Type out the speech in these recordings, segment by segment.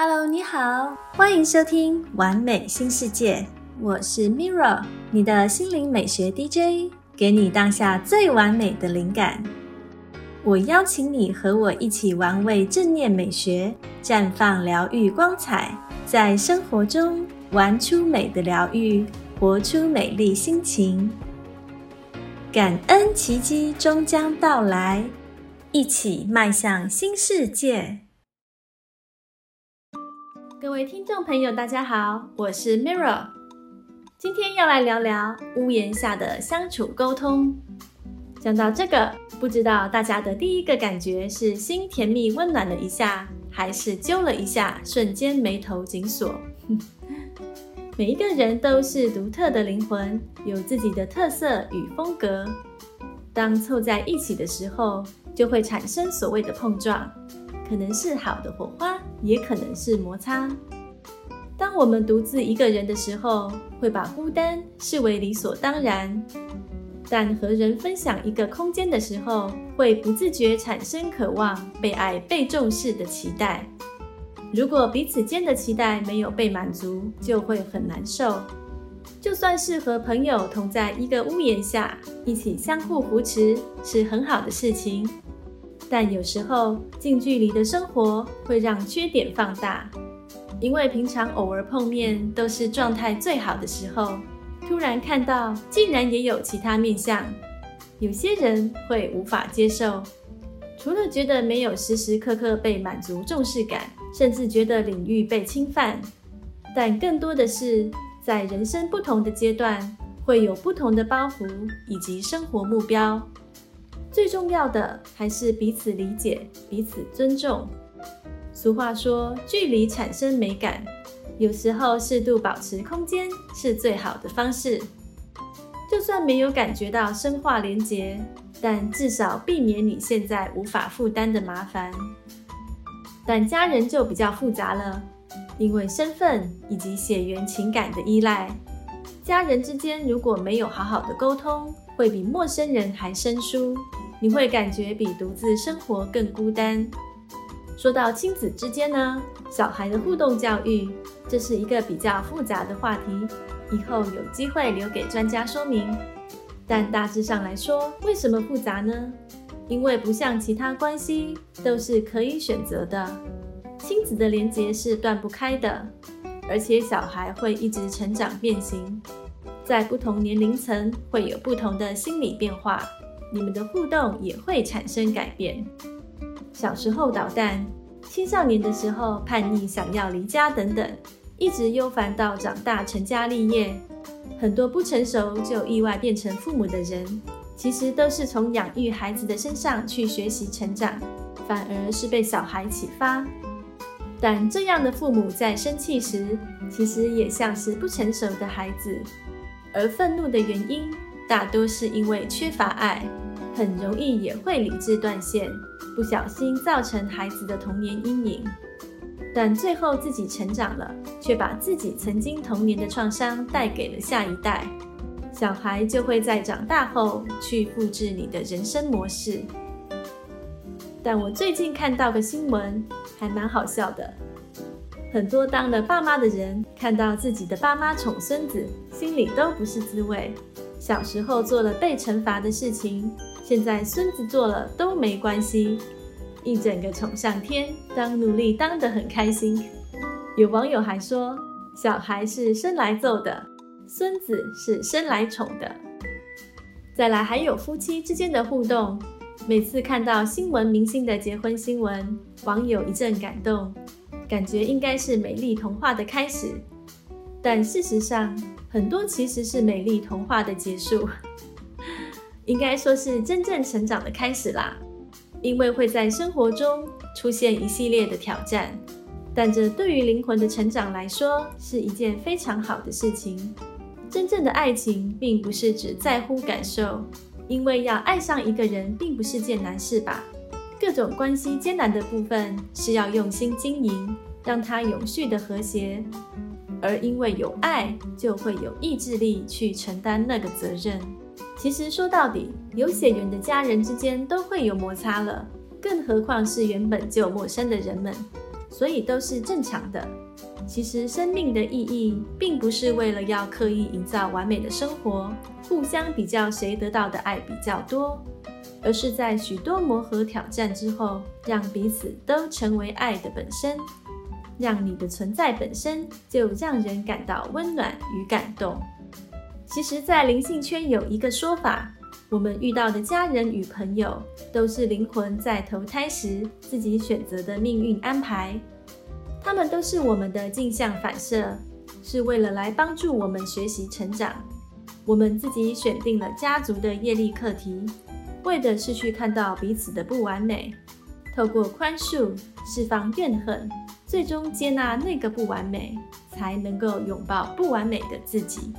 Hello，你好，欢迎收听《完美新世界》，我是 Mirra，你的心灵美学 DJ，给你当下最完美的灵感。我邀请你和我一起玩味正念美学，绽放疗愈光彩，在生活中玩出美的疗愈，活出美丽心情。感恩奇迹终将到来，一起迈向新世界。各位听众朋友，大家好，我是 Mirra，今天要来聊聊屋檐下的相处沟通。讲到这个，不知道大家的第一个感觉是心甜蜜温暖了一下，还是揪了一下，瞬间眉头紧锁？每一个人都是独特的灵魂，有自己的特色与风格。当凑在一起的时候，就会产生所谓的碰撞。可能是好的火花，也可能是摩擦。当我们独自一个人的时候，会把孤单视为理所当然；但和人分享一个空间的时候，会不自觉产生渴望被爱、被重视的期待。如果彼此间的期待没有被满足，就会很难受。就算是和朋友同在一个屋檐下，一起相互扶持，是很好的事情。但有时候近距离的生活会让缺点放大，因为平常偶尔碰面都是状态最好的时候，突然看到竟然也有其他面相，有些人会无法接受。除了觉得没有时时刻刻被满足重视感，甚至觉得领域被侵犯，但更多的是在人生不同的阶段会有不同的包袱以及生活目标。最重要的还是彼此理解、彼此尊重。俗话说：“距离产生美感。”有时候适度保持空间是最好的方式。就算没有感觉到深化连结，但至少避免你现在无法负担的麻烦。但家人就比较复杂了，因为身份以及血缘情感的依赖，家人之间如果没有好好的沟通，会比陌生人还生疏。你会感觉比独自生活更孤单。说到亲子之间呢，小孩的互动教育，这是一个比较复杂的话题，以后有机会留给专家说明。但大致上来说，为什么复杂呢？因为不像其他关系都是可以选择的，亲子的连结是断不开的，而且小孩会一直成长变形，在不同年龄层会有不同的心理变化。你们的互动也会产生改变。小时候捣蛋，青少年的时候叛逆，想要离家等等，一直忧烦到长大成家立业。很多不成熟就意外变成父母的人，其实都是从养育孩子的身上去学习成长，反而是被小孩启发。但这样的父母在生气时，其实也像是不成熟的孩子，而愤怒的原因。大多是因为缺乏爱，很容易也会理智断线，不小心造成孩子的童年阴影。但最后自己成长了，却把自己曾经童年的创伤带给了下一代，小孩就会在长大后去复制你的人生模式。但我最近看到个新闻，还蛮好笑的。很多当了爸妈的人，看到自己的爸妈宠孙子，心里都不是滋味。小时候做了被惩罚的事情，现在孙子做了都没关系，一整个宠上天，当奴隶当得很开心。有网友还说，小孩是生来揍的，孙子是生来宠的。再来还有夫妻之间的互动，每次看到新闻明星的结婚新闻，网友一阵感动，感觉应该是美丽童话的开始，但事实上。很多其实是美丽童话的结束，应该说是真正成长的开始啦。因为会在生活中出现一系列的挑战，但这对于灵魂的成长来说是一件非常好的事情。真正的爱情并不是只在乎感受，因为要爱上一个人并不是件难事吧？各种关系艰难的部分是要用心经营，让它永续的和谐。而因为有爱，就会有意志力去承担那个责任。其实说到底，有血缘的家人之间都会有摩擦了，更何况是原本就陌生的人们。所以都是正常的。其实生命的意义，并不是为了要刻意营造完美的生活，互相比较谁得到的爱比较多，而是在许多磨合挑战之后，让彼此都成为爱的本身，让你的存在本身就让人感到温暖与感动。其实，在灵性圈有一个说法，我们遇到的家人与朋友，都是灵魂在投胎时自己选择的命运安排。他们都是我们的镜像反射，是为了来帮助我们学习成长。我们自己选定了家族的业力课题，为的是去看到彼此的不完美，透过宽恕、释放怨恨，最终接纳那个不完美，才能够拥抱不完美的自己。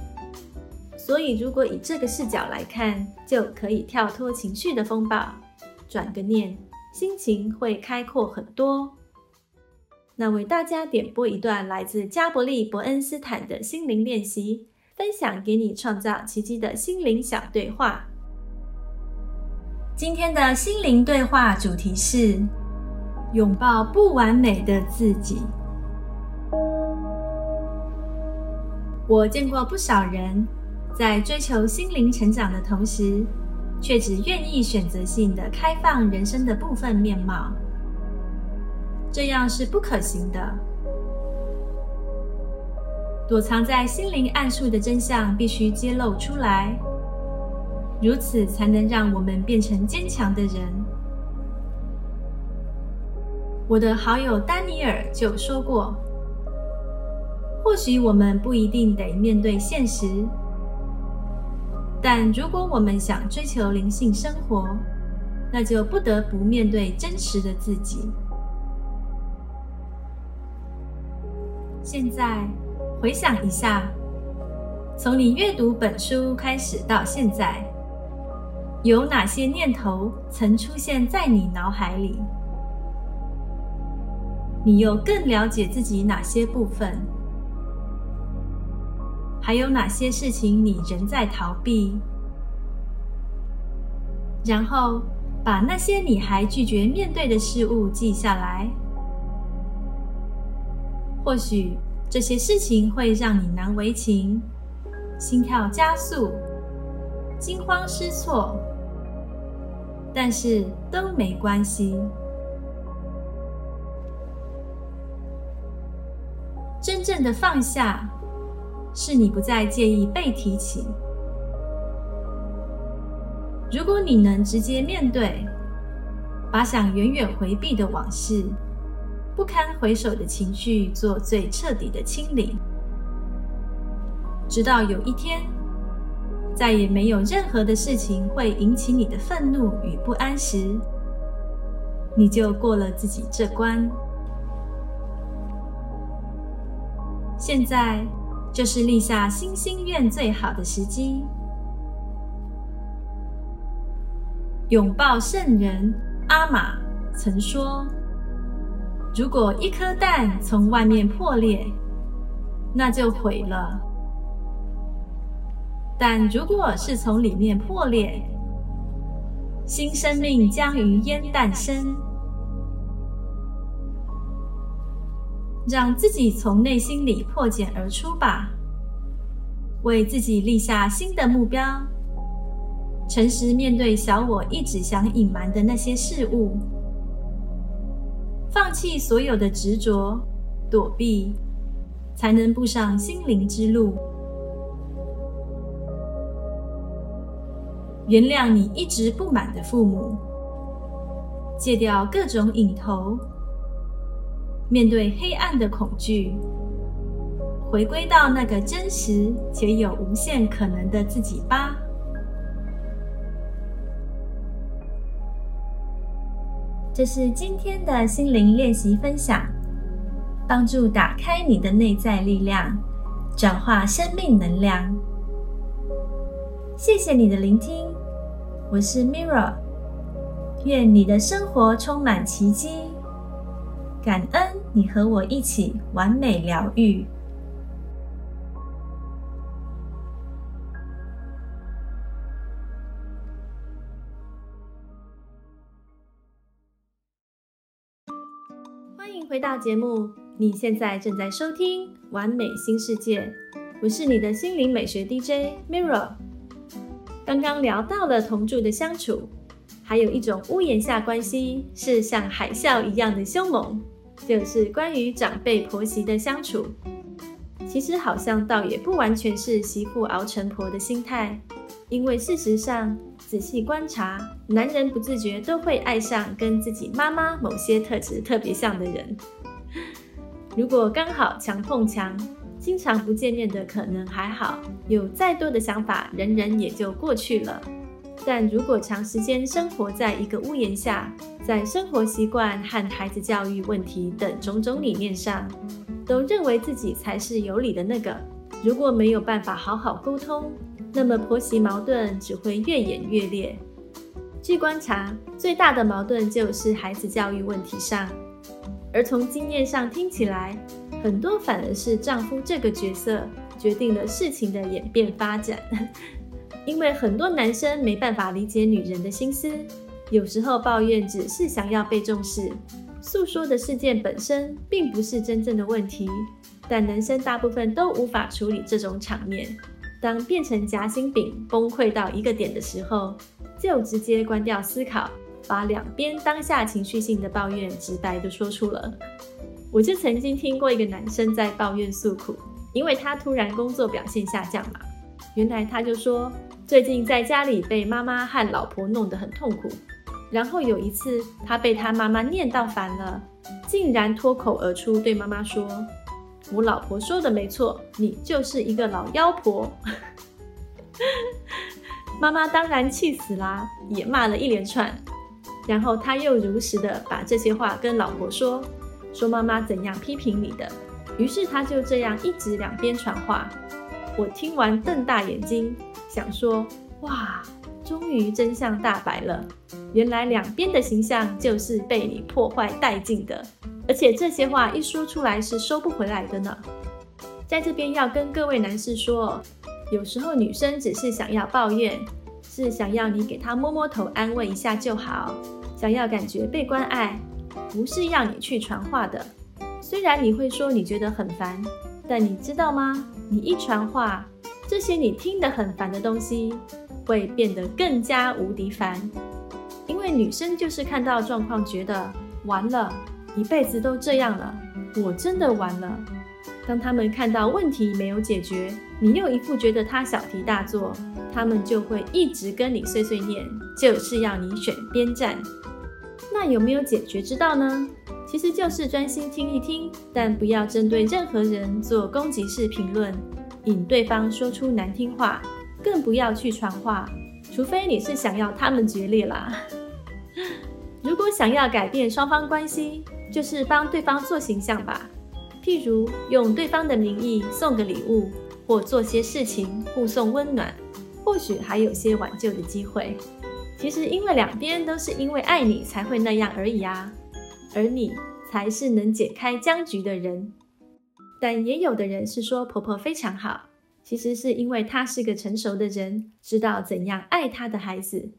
所以，如果以这个视角来看，就可以跳脱情绪的风暴，转个念，心情会开阔很多。那为大家点播一段来自加伯利·伯恩斯坦的心灵练习，分享给你创造奇迹的心灵小对话。今天的心灵对话主题是拥抱不完美的自己。我见过不少人在追求心灵成长的同时，却只愿意选择性的开放人生的部分面貌。这样是不可行的。躲藏在心灵暗处的真相必须揭露出来，如此才能让我们变成坚强的人。我的好友丹尼尔就说过：“或许我们不一定得面对现实，但如果我们想追求灵性生活，那就不得不面对真实的自己。”现在回想一下，从你阅读本书开始到现在，有哪些念头曾出现在你脑海里？你又更了解自己哪些部分？还有哪些事情你仍在逃避？然后把那些你还拒绝面对的事物记下来。或许这些事情会让你难为情，心跳加速，惊慌失措，但是都没关系。真正的放下，是你不再介意被提起。如果你能直接面对，把想远远回避的往事。不堪回首的情绪，做最彻底的清理，直到有一天，再也没有任何的事情会引起你的愤怒与不安时，你就过了自己这关。现在就是立下新心愿最好的时机，拥抱圣人阿玛曾说。如果一颗蛋从外面破裂，那就毁了；但如果是从里面破裂，新生命将于烟诞生。让自己从内心里破茧而出吧，为自己立下新的目标，诚实面对小我一直想隐瞒的那些事物。放弃所有的执着、躲避，才能步上心灵之路。原谅你一直不满的父母，戒掉各种瘾头，面对黑暗的恐惧，回归到那个真实且有无限可能的自己吧。这是今天的心灵练习分享，帮助打开你的内在力量，转化生命能量。谢谢你的聆听，我是 Mirra，愿你的生活充满奇迹，感恩你和我一起完美疗愈。欢迎回到节目，你现在正在收听《完美新世界》，我是你的心灵美学 DJ Mirror。刚刚聊到了同住的相处，还有一种屋檐下关系是像海啸一样的凶猛，就是关于长辈婆媳的相处。其实好像倒也不完全是媳妇熬成婆的心态，因为事实上仔细观察，男人不自觉都会爱上跟自己妈妈某些特质特别像的人。如果刚好墙碰墙，经常不见面的可能还好，有再多的想法，人人也就过去了。但如果长时间生活在一个屋檐下，在生活习惯和孩子教育问题等种种理念上，都认为自己才是有理的那个，如果没有办法好好沟通，那么婆媳矛盾只会越演越烈。据观察，最大的矛盾就是孩子教育问题上，而从经验上听起来，很多反而是丈夫这个角色决定了事情的演变发展。因为很多男生没办法理解女人的心思，有时候抱怨只是想要被重视。诉说的事件本身并不是真正的问题，但男生大部分都无法处理这种场面。当变成夹心饼崩溃到一个点的时候，就直接关掉思考，把两边当下情绪性的抱怨直白的说出了。我就曾经听过一个男生在抱怨诉苦，因为他突然工作表现下降嘛。原来他就说，最近在家里被妈妈和老婆弄得很痛苦。然后有一次，他被他妈妈念到烦了，竟然脱口而出对妈妈说：“我老婆说的没错，你就是一个老妖婆。”妈妈当然气死啦，也骂了一连串。然后他又如实的把这些话跟老婆说，说妈妈怎样批评你的。于是他就这样一直两边传话。我听完瞪大眼睛，想说：哇！终于真相大白了，原来两边的形象就是被你破坏殆尽的，而且这些话一说出来是收不回来的呢。在这边要跟各位男士说，有时候女生只是想要抱怨，是想要你给她摸摸头安慰一下就好，想要感觉被关爱，不是要你去传话的。虽然你会说你觉得很烦，但你知道吗？你一传话，这些你听得很烦的东西。会变得更加无敌烦，因为女生就是看到状况觉得完了，一辈子都这样了，我真的完了。当他们看到问题没有解决，你又一副觉得他小题大做，他们就会一直跟你碎碎念，就是要你选边站。那有没有解决之道呢？其实就是专心听一听，但不要针对任何人做攻击式评论，引对方说出难听话。更不要去传话，除非你是想要他们决裂啦。如果想要改变双方关系，就是帮对方做形象吧。譬如用对方的名义送个礼物，或做些事情互送温暖，或许还有些挽救的机会。其实因为两边都是因为爱你才会那样而已啊，而你才是能解开僵局的人。但也有的人是说婆婆非常好。其实是因为她是个成熟的人，知道怎样爱她的孩子。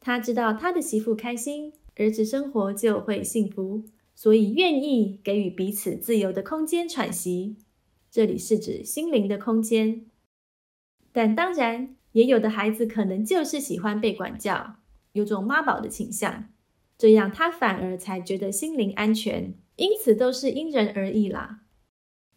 她知道她的媳妇开心，儿子生活就会幸福，所以愿意给予彼此自由的空间喘息。这里是指心灵的空间。但当然，也有的孩子可能就是喜欢被管教，有种妈宝的倾向，这样他反而才觉得心灵安全。因此都是因人而异啦。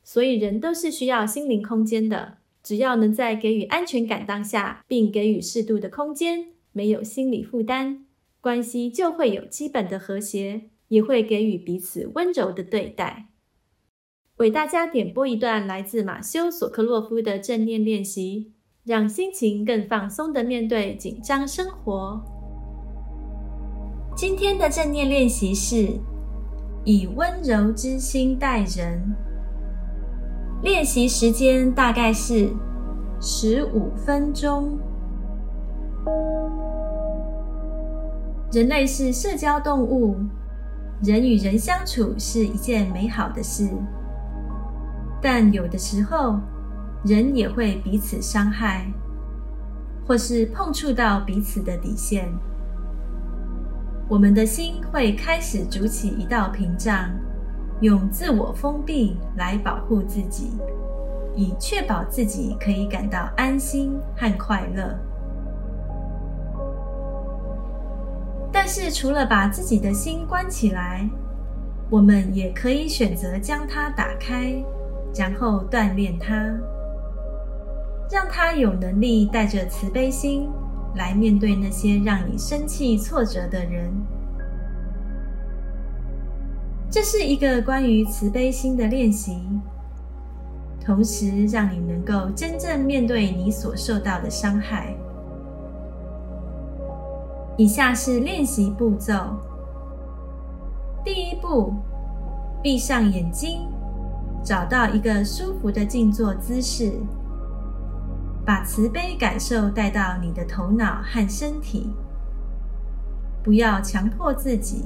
所以人都是需要心灵空间的。只要能在给予安全感当下，并给予适度的空间，没有心理负担，关系就会有基本的和谐，也会给予彼此温柔的对待。为大家点播一段来自马修·索克洛夫的正念练习，让心情更放松的面对紧张生活。今天的正念练习是以温柔之心待人。练习时间大概是十五分钟。人类是社交动物，人与人相处是一件美好的事，但有的时候，人也会彼此伤害，或是碰触到彼此的底线，我们的心会开始筑起一道屏障。用自我封闭来保护自己，以确保自己可以感到安心和快乐。但是，除了把自己的心关起来，我们也可以选择将它打开，然后锻炼它，让它有能力带着慈悲心来面对那些让你生气、挫折的人。这是一个关于慈悲心的练习，同时让你能够真正面对你所受到的伤害。以下是练习步骤：第一步，闭上眼睛，找到一个舒服的静坐姿势，把慈悲感受带到你的头脑和身体，不要强迫自己，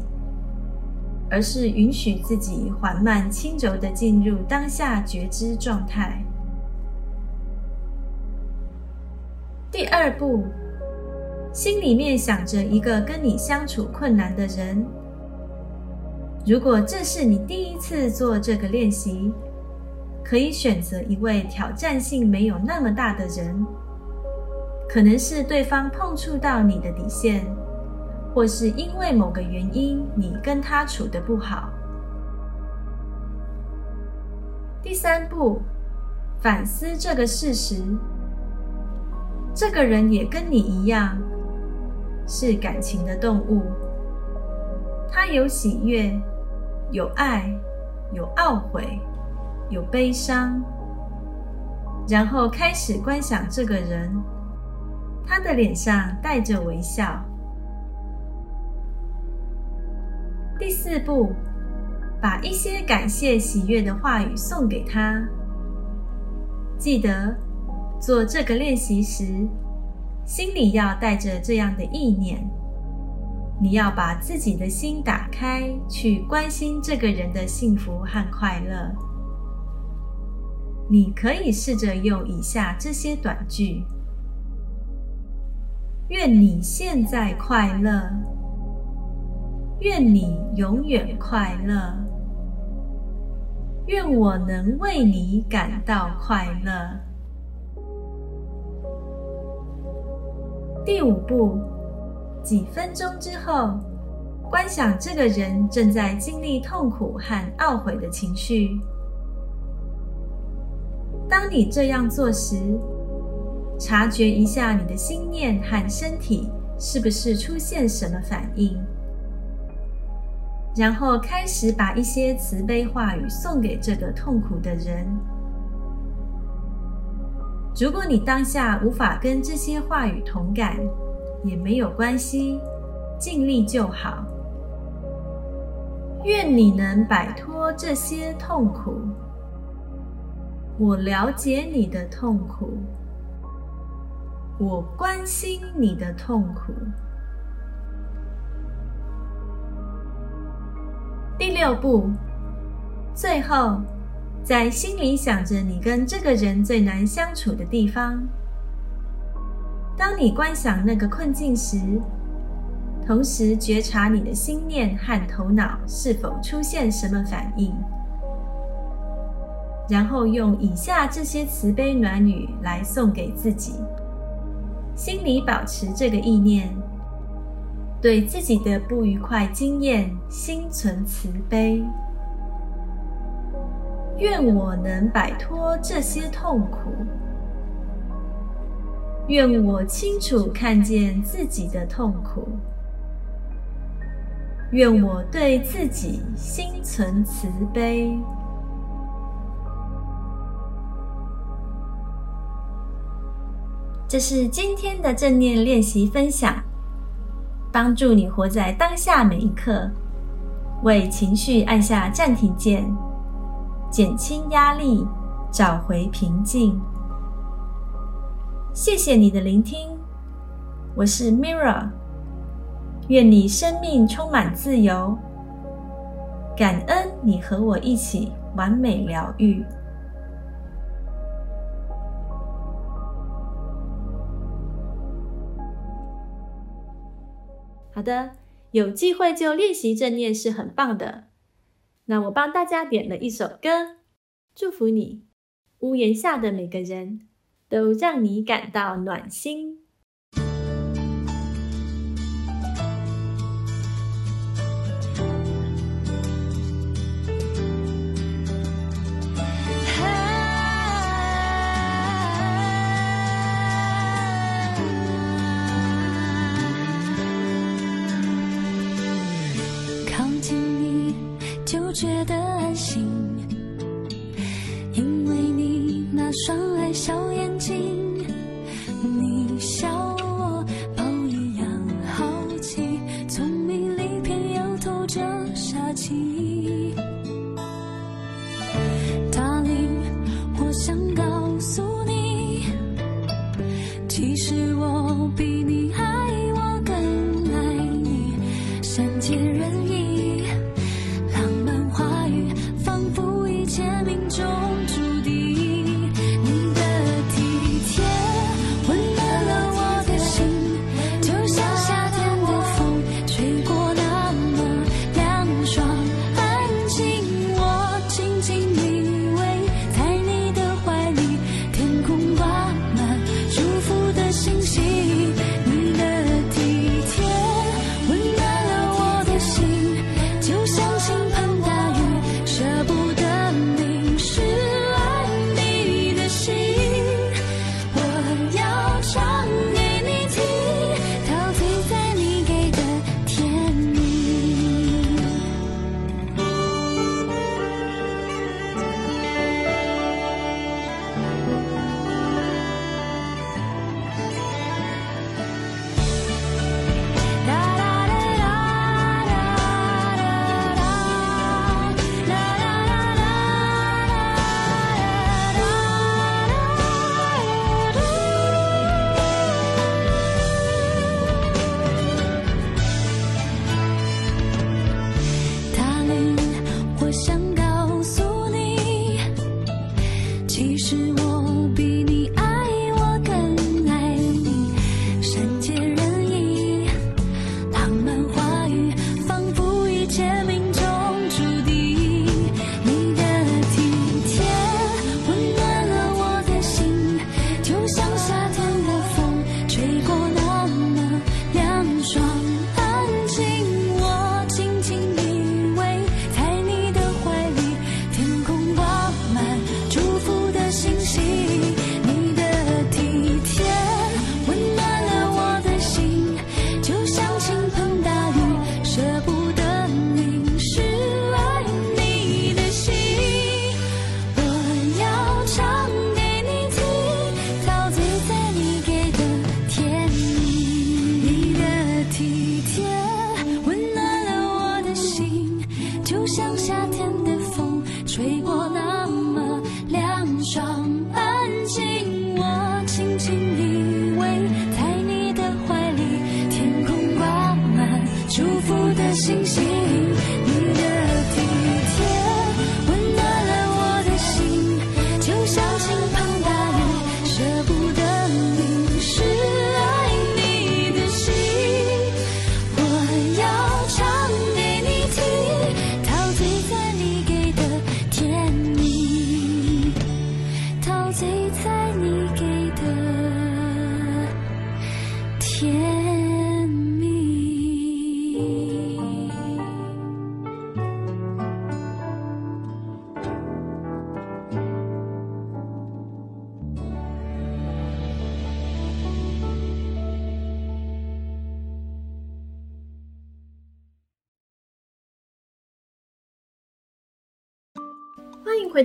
而是允许自己缓慢轻柔的进入当下觉知状态。第二步。心里面想着一个跟你相处困难的人。如果这是你第一次做这个练习，可以选择一位挑战性没有那么大的人，可能是对方碰触到你的底线，或是因为某个原因你跟他处得不好。第三步，反思这个事实：这个人也跟你一样。是感情的动物，他有喜悦，有爱，有懊悔，有悲伤。然后开始观想这个人，他的脸上带着微笑。第四步，把一些感谢、喜悦的话语送给他。记得做这个练习时。心里要带着这样的意念：你要把自己的心打开，去关心这个人的幸福和快乐。你可以试着用以下这些短句：愿你现在快乐，愿你永远快乐，愿我能为你感到快乐。第五步，几分钟之后，观想这个人正在经历痛苦和懊悔的情绪。当你这样做时，察觉一下你的心念和身体是不是出现什么反应，然后开始把一些慈悲话语送给这个痛苦的人。如果你当下无法跟这些话语同感，也没有关系，尽力就好。愿你能摆脱这些痛苦。我了解你的痛苦，我关心你的痛苦。第六步，最后。在心里想着你跟这个人最难相处的地方。当你观想那个困境时，同时觉察你的心念和头脑是否出现什么反应，然后用以下这些慈悲暖语来送给自己。心里保持这个意念，对自己的不愉快经验心存慈悲。愿我能摆脱这些痛苦。愿我清楚看见自己的痛苦。愿我对自己心存慈悲。这是今天的正念练习分享，帮助你活在当下每一刻，为情绪按下暂停键。减轻压力，找回平静。谢谢你的聆听，我是 Mira。愿你生命充满自由，感恩你和我一起完美疗愈。好的，有机会就练习正念是很棒的。那我帮大家点了一首歌，祝福你，屋檐下的每个人都让你感到暖心。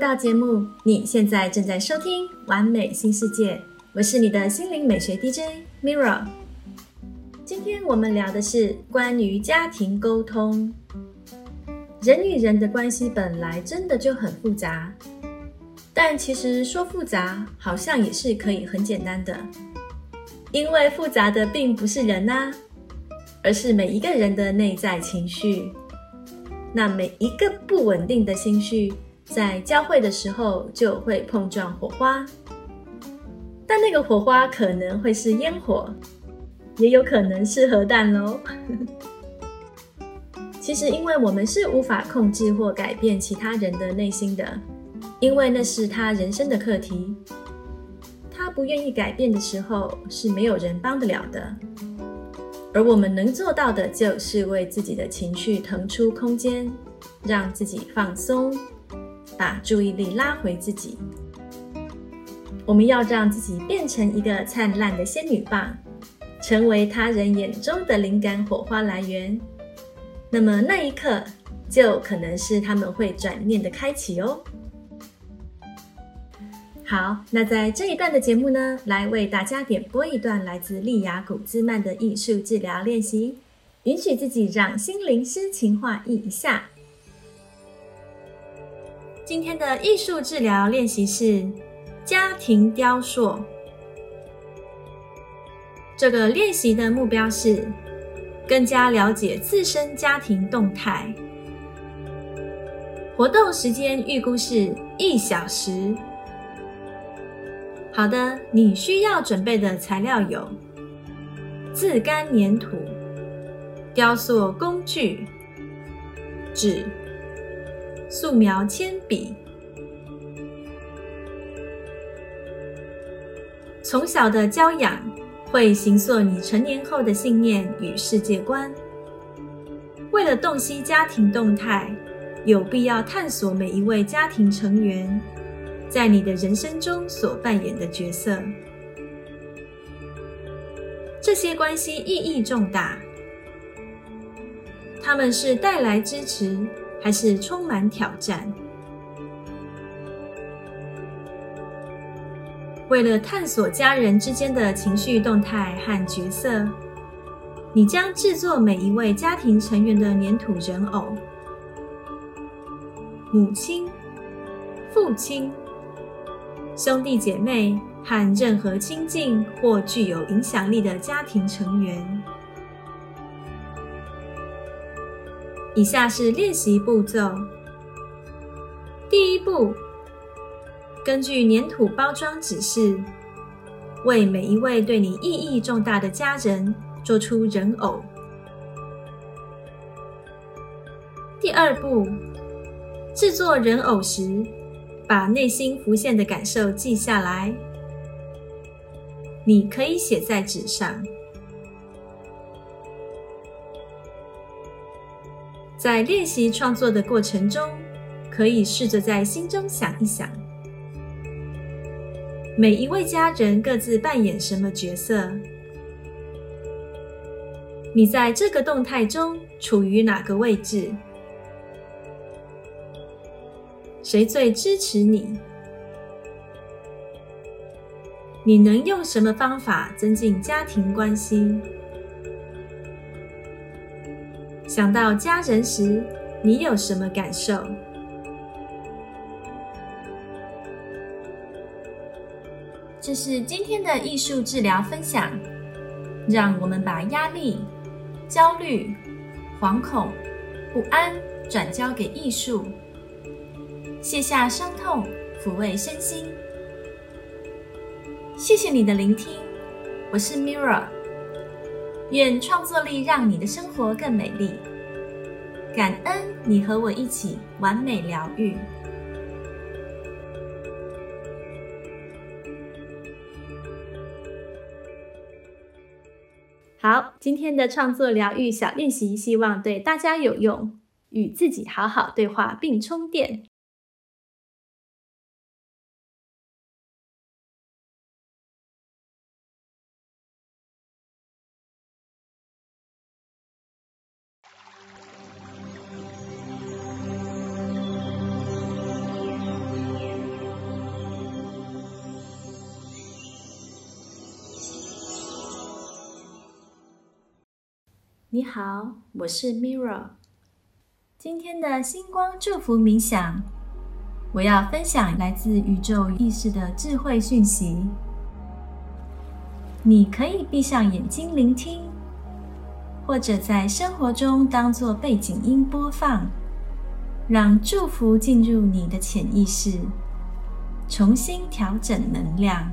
到节目，你现在正在收听《完美新世界》，我是你的心灵美学 DJ Mirror。今天我们聊的是关于家庭沟通。人与人的关系本来真的就很复杂，但其实说复杂，好像也是可以很简单的，因为复杂的并不是人呐，而是每一个人的内在情绪。那每一个不稳定的心绪。在交汇的时候就会碰撞火花，但那个火花可能会是烟火，也有可能是核弹喽。其实，因为我们是无法控制或改变其他人的内心的，因为那是他人生的课题。他不愿意改变的时候，是没有人帮得了的。而我们能做到的，就是为自己的情绪腾出空间，让自己放松，把注意力拉回自己。我们要让自己变成一个灿烂的仙女棒，成为他人眼中的灵感火花来源。那么那一刻，就可能是他们会转念的开启哦。好，那在这一段的节目呢，来为大家点播一段来自利雅古兹曼的艺术治疗练习，允许自己让心灵诗情画意一下。今天的艺术治疗练习是家庭雕塑。这个练习的目标是。更加了解自身家庭动态。活动时间预估是一小时。好的，你需要准备的材料有：自干粘土、雕塑工具、纸、素描铅笔。从小的教养。会形塑你成年后的信念与世界观。为了洞悉家庭动态，有必要探索每一位家庭成员在你的人生中所扮演的角色。这些关系意义重大，他们是带来支持，还是充满挑战？为了探索家人之间的情绪动态和角色，你将制作每一位家庭成员的粘土人偶：母亲、父亲、兄弟姐妹和任何亲近或具有影响力的家庭成员。以下是练习步骤：第一步。根据粘土包装指示，为每一位对你意义重大的家人做出人偶。第二步，制作人偶时，把内心浮现的感受记下来。你可以写在纸上，在练习创作的过程中，可以试着在心中想一想。每一位家人各自扮演什么角色？你在这个动态中处于哪个位置？谁最支持你？你能用什么方法增进家庭关系？想到家人时，你有什么感受？这是今天的艺术治疗分享，让我们把压力、焦虑、惶恐、不安转交给艺术，卸下伤痛，抚慰身心。谢谢你的聆听，我是 Mirra，愿创作力让你的生活更美丽。感恩你和我一起完美疗愈。好，今天的创作疗愈小练习，希望对大家有用。与自己好好对话并充电。你好，我是 Mirra。今天的星光祝福冥想，我要分享来自宇宙意识的智慧讯息。你可以闭上眼睛聆听，或者在生活中当做背景音播放，让祝福进入你的潜意识，重新调整能量。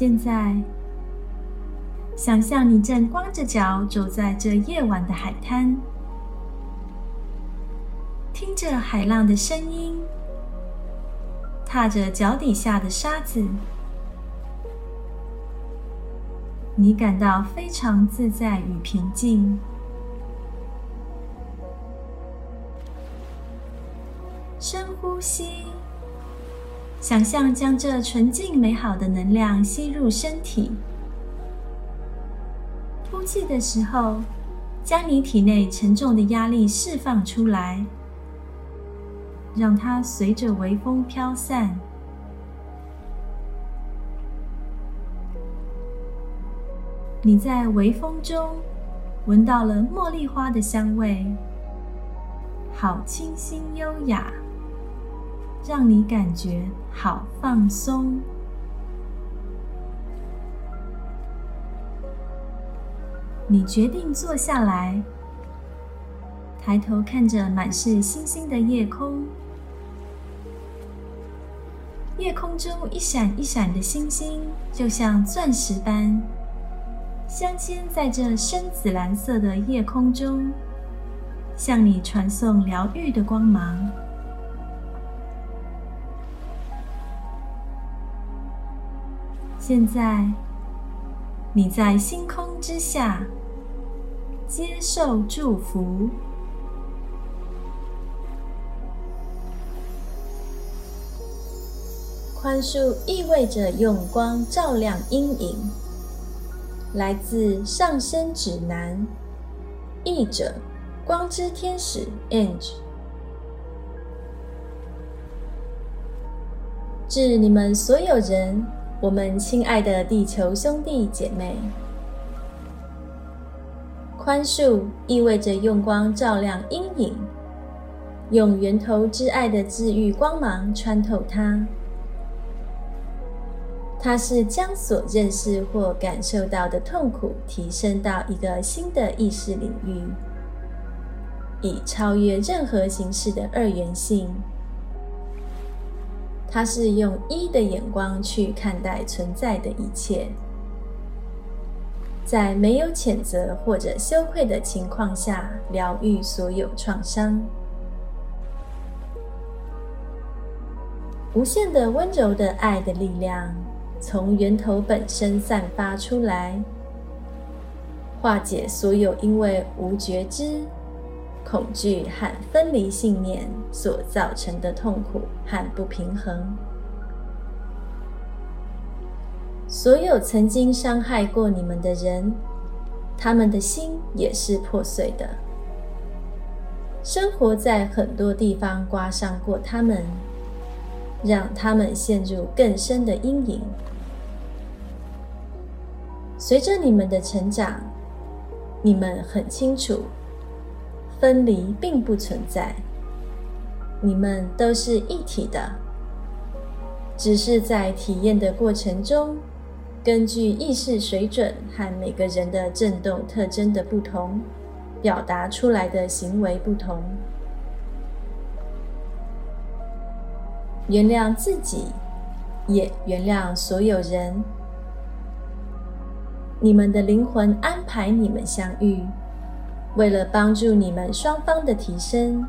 现在，想象你正光着脚走在这夜晚的海滩，听着海浪的声音，踏着脚底下的沙子，你感到非常自在与平静。深呼吸。想象将这纯净美好的能量吸入身体，呼气的时候，将你体内沉重的压力释放出来，让它随着微风飘散。你在微风中闻到了茉莉花的香味，好清新优雅。让你感觉好放松。你决定坐下来，抬头看着满是星星的夜空。夜空中一闪一闪的星星，就像钻石般镶嵌在这深紫蓝色的夜空中，向你传送疗愈的光芒。现在，你在星空之下接受祝福。宽恕意味着用光照亮阴影。来自上升指南，译者：光之天使 Ange。致你们所有人。我们亲爱的地球兄弟姐妹，宽恕意味着用光照亮阴影，用源头之爱的治愈光芒穿透它。它是将所认识或感受到的痛苦提升到一个新的意识领域，以超越任何形式的二元性。它是用一的眼光去看待存在的一切，在没有谴责或者羞愧的情况下疗愈所有创伤。无限的温柔的爱的力量从源头本身散发出来，化解所有因为无觉知。恐惧和分离信念所造成的痛苦和不平衡，所有曾经伤害过你们的人，他们的心也是破碎的。生活在很多地方刮伤过他们，让他们陷入更深的阴影。随着你们的成长，你们很清楚。分离并不存在，你们都是一体的，只是在体验的过程中，根据意识水准和每个人的振动特征的不同，表达出来的行为不同。原谅自己，也原谅所有人。你们的灵魂安排你们相遇。为了帮助你们双方的提升，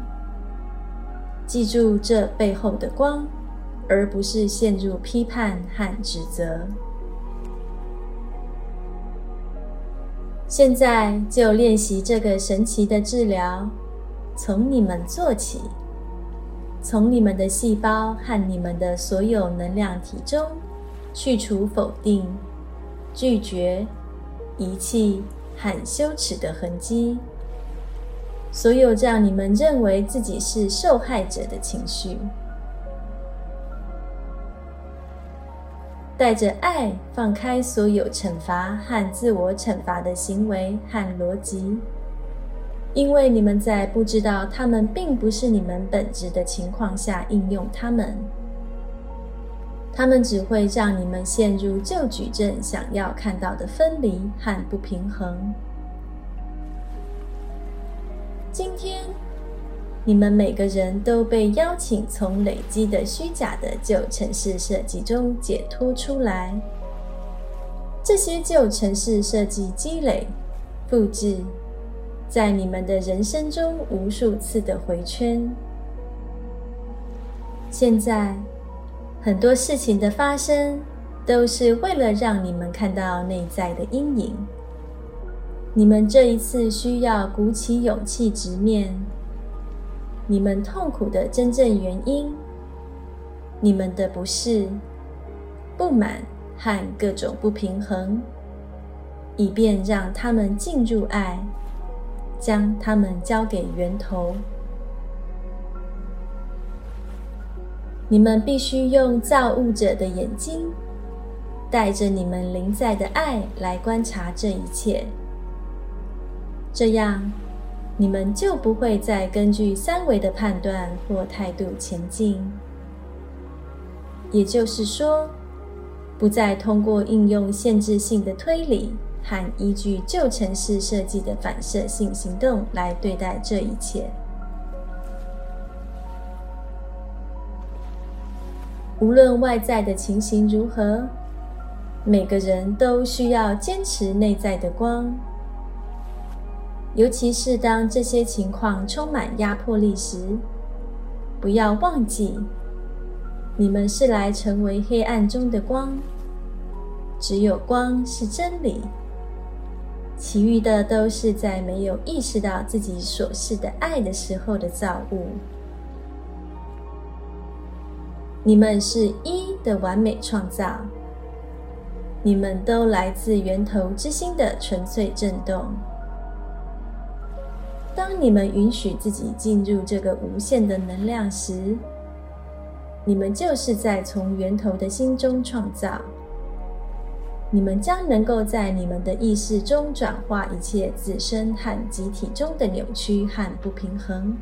记住这背后的光，而不是陷入批判和指责。现在就练习这个神奇的治疗，从你们做起，从你们的细胞和你们的所有能量体中去除否定、拒绝、遗弃和羞耻的痕迹。所有让你们认为自己是受害者的情绪，带着爱放开所有惩罚和自我惩罚的行为和逻辑，因为你们在不知道他们并不是你们本质的情况下应用他们，他们只会让你们陷入旧矩阵想要看到的分离和不平衡。今天，你们每个人都被邀请从累积的虚假的旧城市设计中解脱出来，这些旧城市设计积累、复制，在你们的人生中无数次的回圈。现在，很多事情的发生，都是为了让你们看到内在的阴影。你们这一次需要鼓起勇气直面你们痛苦的真正原因，你们的不适、不满和各种不平衡，以便让他们进入爱，将他们交给源头。你们必须用造物者的眼睛，带着你们临在的爱来观察这一切。这样，你们就不会再根据三维的判断或态度前进。也就是说，不再通过应用限制性的推理和依据旧城市设计的反射性行动来对待这一切。无论外在的情形如何，每个人都需要坚持内在的光。尤其是当这些情况充满压迫力时，不要忘记，你们是来成为黑暗中的光。只有光是真理，其余的都是在没有意识到自己所示的爱的时候的造物。你们是一的完美创造，你们都来自源头之心的纯粹震动。当你们允许自己进入这个无限的能量时，你们就是在从源头的心中创造。你们将能够在你们的意识中转化一切自身和集体中的扭曲和不平衡。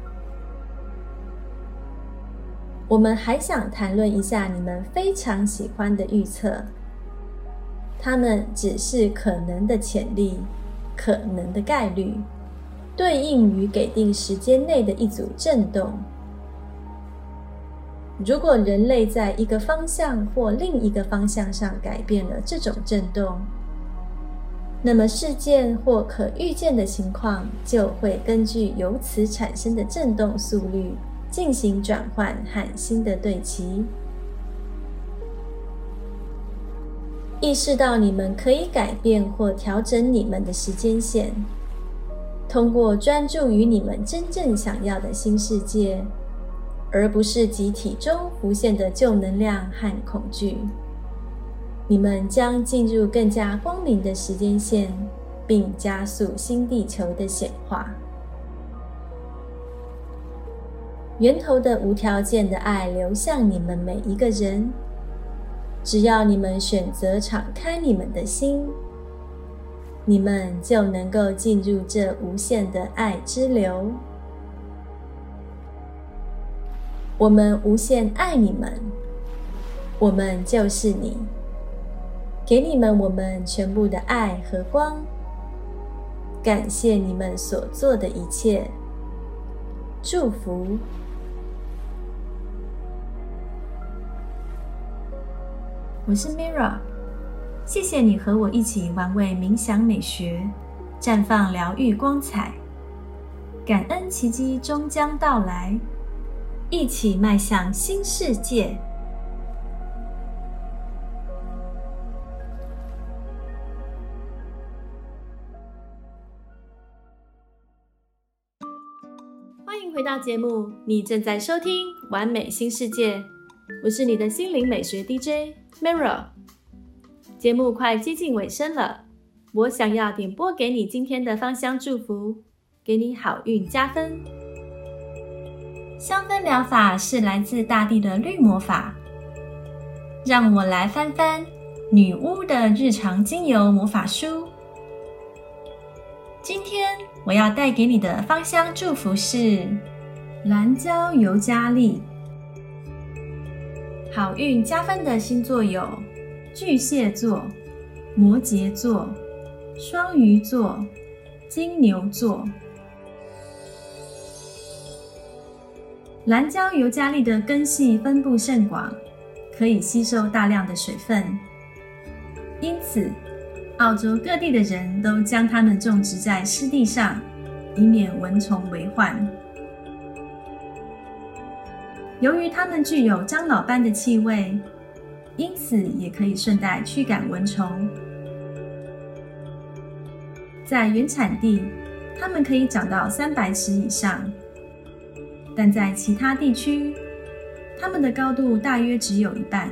我们还想谈论一下你们非常喜欢的预测，它们只是可能的潜力，可能的概率。对应于给定时间内的一组振动。如果人类在一个方向或另一个方向上改变了这种振动，那么事件或可预见的情况就会根据由此产生的振动速率进行转换和新的对齐。意识到你们可以改变或调整你们的时间线。通过专注于你们真正想要的新世界，而不是集体中浮现的旧能量和恐惧，你们将进入更加光明的时间线，并加速新地球的显化。源头的无条件的爱流向你们每一个人，只要你们选择敞开你们的心。你们就能够进入这无限的爱之流。我们无限爱你们，我们就是你，给你们我们全部的爱和光。感谢你们所做的一切，祝福。我是 Mira。谢谢你和我一起玩味冥想美学，绽放疗愈光彩，感恩奇迹终将到来，一起迈向新世界。欢迎回到节目，你正在收听《完美新世界》，我是你的心灵美学 DJ Mirror。节目快接近尾声了，我想要点播给你今天的芳香祝福，给你好运加分。香氛疗法是来自大地的绿魔法，让我来翻翻女巫的日常精油魔法书。今天我要带给你的芳香祝福是蓝椒尤加利。好运加分的星座有。巨蟹座、摩羯座、双鱼座、金牛座。蓝椒尤加利的根系分布甚广，可以吸收大量的水分，因此澳洲各地的人都将它们种植在湿地上，以免蚊虫为患。由于它们具有樟脑般的气味，因此也可以顺带驱赶蚊虫。在原产地，它们可以长到三百尺以上，但在其他地区，它们的高度大约只有一半。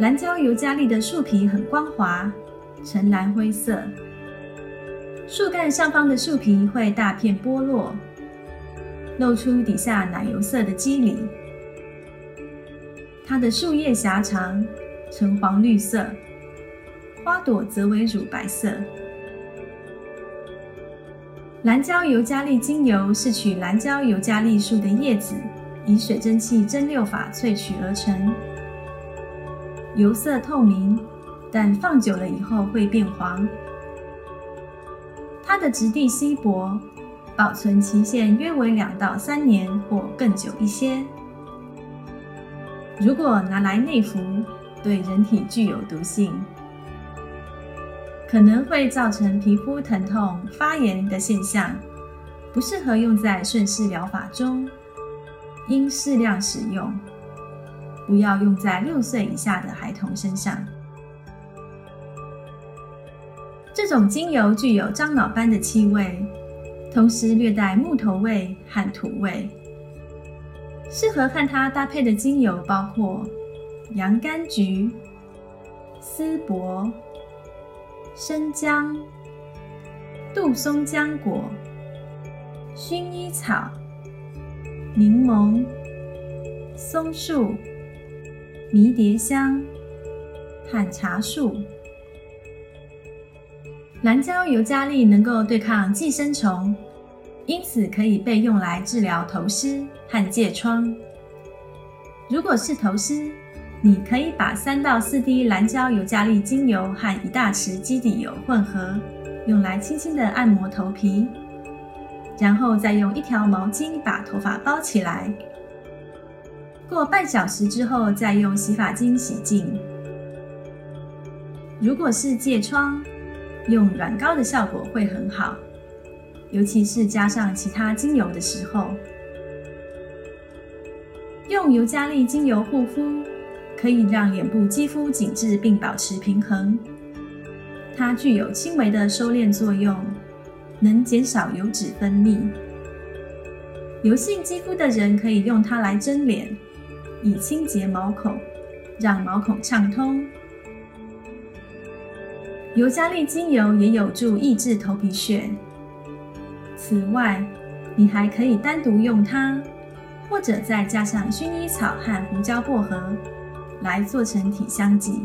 蓝胶尤加利的树皮很光滑，呈蓝灰色，树干上方的树皮会大片剥落。露出底下奶油色的肌理，它的树叶狭长，呈黄绿色，花朵则为乳白色。蓝椒尤加利精油是取蓝椒尤加利树的叶子，以水蒸气蒸馏法萃取而成，油色透明，但放久了以后会变黄。它的质地稀薄。保存期限约为两到三年或更久一些。如果拿来内服，对人体具有毒性，可能会造成皮肤疼痛、发炎的现象，不适合用在顺势疗法中，应适量使用，不要用在六岁以下的孩童身上。这种精油具有樟脑般的气味。同时略带木头味和土味，适合和它搭配的精油包括洋甘菊、丝柏、生姜、杜松浆果、薰衣草、柠檬、松树、迷迭香和茶树。蓝椒尤加利能够对抗寄生虫，因此可以被用来治疗头虱和疥疮。如果是头虱，你可以把三到四滴蓝胶尤加利精油和一大匙基底油混合，用来轻轻的按摩头皮，然后再用一条毛巾把头发包起来。过半小时之后，再用洗发精洗净。如果是疥疮，用软膏的效果会很好，尤其是加上其他精油的时候。用尤加利精油护肤，可以让脸部肌肤紧致并保持平衡。它具有轻微的收敛作用，能减少油脂分泌。油性肌肤的人可以用它来蒸脸，以清洁毛孔，让毛孔畅通。尤加利精油也有助抑制头皮屑。此外，你还可以单独用它，或者再加上薰衣草和胡椒薄荷来做成体香剂。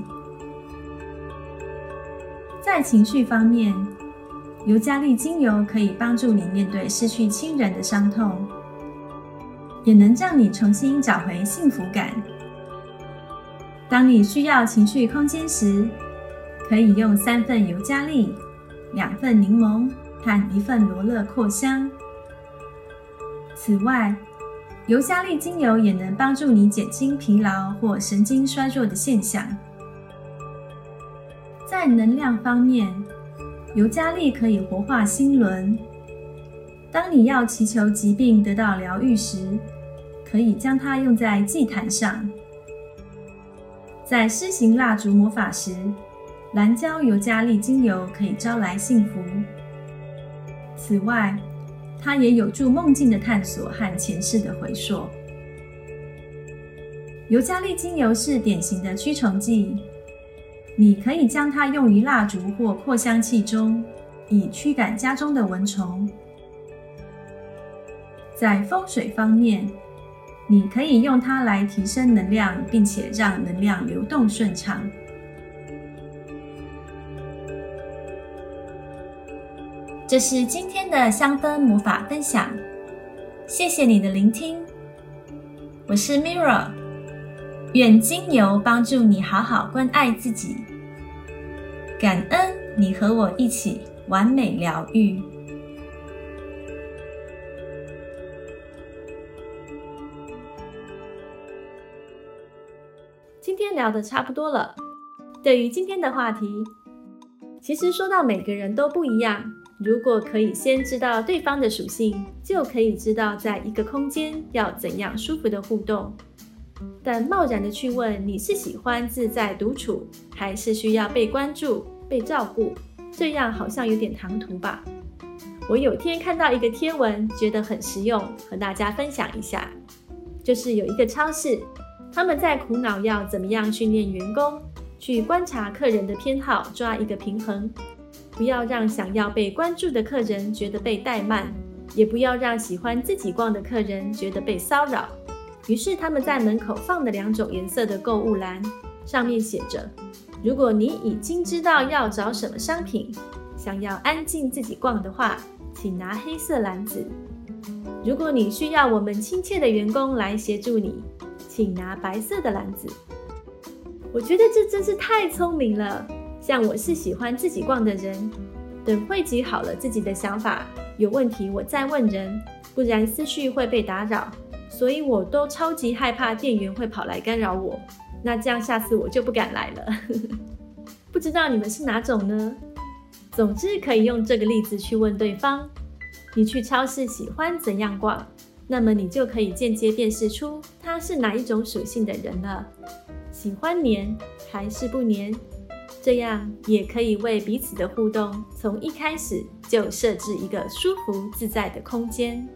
在情绪方面，尤加利精油可以帮助你面对失去亲人的伤痛，也能让你重新找回幸福感。当你需要情绪空间时，可以用三份尤加利、两份柠檬和一份罗勒扩香。此外，尤加利精油也能帮助你减轻疲劳或神经衰弱的现象。在能量方面，尤加利可以活化心轮。当你要祈求疾病得到疗愈时，可以将它用在祭坛上。在施行蜡烛魔法时。蓝胶尤加利精油可以招来幸福。此外，它也有助梦境的探索和前世的回溯。尤加利精油是典型的驱虫剂，你可以将它用于蜡烛或扩香器中，以驱赶家中的蚊虫。在风水方面，你可以用它来提升能量，并且让能量流动顺畅。这是今天的香氛魔法分享，谢谢你的聆听。我是 Mirra，愿精油帮助你好好关爱自己，感恩你和我一起完美疗愈。今天聊的差不多了。对于今天的话题，其实说到每个人都不一样。如果可以先知道对方的属性，就可以知道在一个空间要怎样舒服的互动。但贸然的去问你是喜欢自在独处，还是需要被关注、被照顾，这样好像有点唐突吧？我有天看到一个贴文，觉得很实用，和大家分享一下。就是有一个超市，他们在苦恼要怎么样训练员工去观察客人的偏好，抓一个平衡。不要让想要被关注的客人觉得被怠慢，也不要让喜欢自己逛的客人觉得被骚扰。于是他们在门口放了两种颜色的购物篮，上面写着：“如果你已经知道要找什么商品，想要安静自己逛的话，请拿黑色篮子；如果你需要我们亲切的员工来协助你，请拿白色的篮子。”我觉得这真是太聪明了。像我是喜欢自己逛的人，等汇集好了自己的想法，有问题我再问人，不然思绪会被打扰，所以我都超级害怕店员会跑来干扰我。那这样下次我就不敢来了。不知道你们是哪种呢？总之可以用这个例子去问对方：你去超市喜欢怎样逛？那么你就可以间接辨识出他是哪一种属性的人了。喜欢黏还是不黏？这样也可以为彼此的互动从一开始就设置一个舒服自在的空间。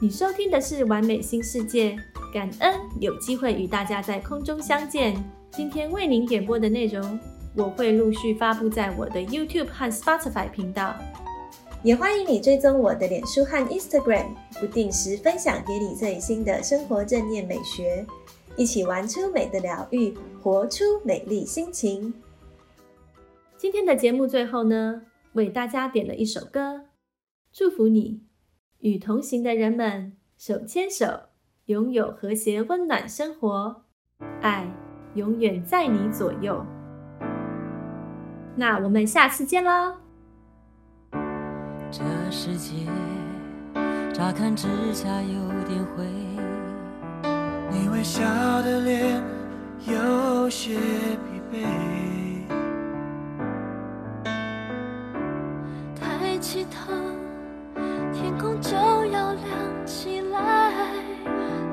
你收听的是《完美新世界》，感恩有机会与大家在空中相见。今天为您点播的内容，我会陆续发布在我的 YouTube 和 Spotify 频道，也欢迎你追踪我的脸书和 Instagram，不定时分享给你最新的生活正念美学。一起玩出美的疗愈，活出美丽心情。今天的节目最后呢，为大家点了一首歌，祝福你与同行的人们手牵手，拥有和谐温暖生活，爱永远在你左右。那我们下次见喽！这世界乍看之下有。你微笑的脸有些疲惫，抬起头，天空就要亮起来，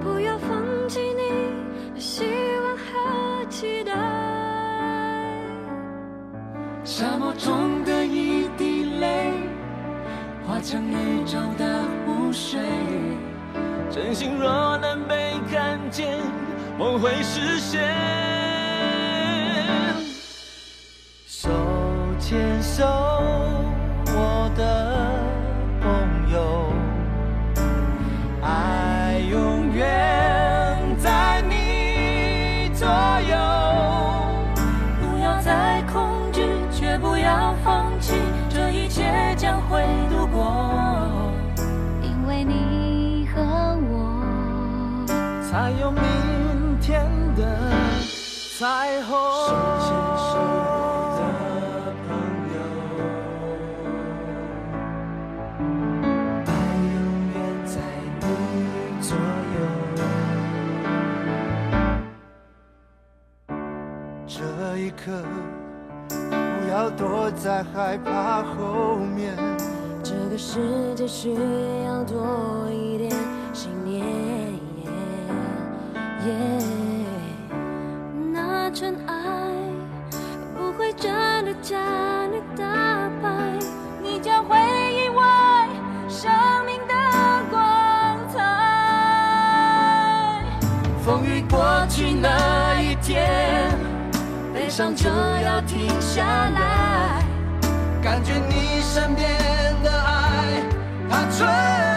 不要放弃你希望和期待。沙漠中的一滴泪，化成宇宙的湖水。真心若梦会实现。躲在害怕后面。这个世界需要多一点信念耶。那尘埃不会真的将你打败，你将会意外生命的光彩。风雨过去那一天，悲伤就要停下来，感觉你身边的爱，它存。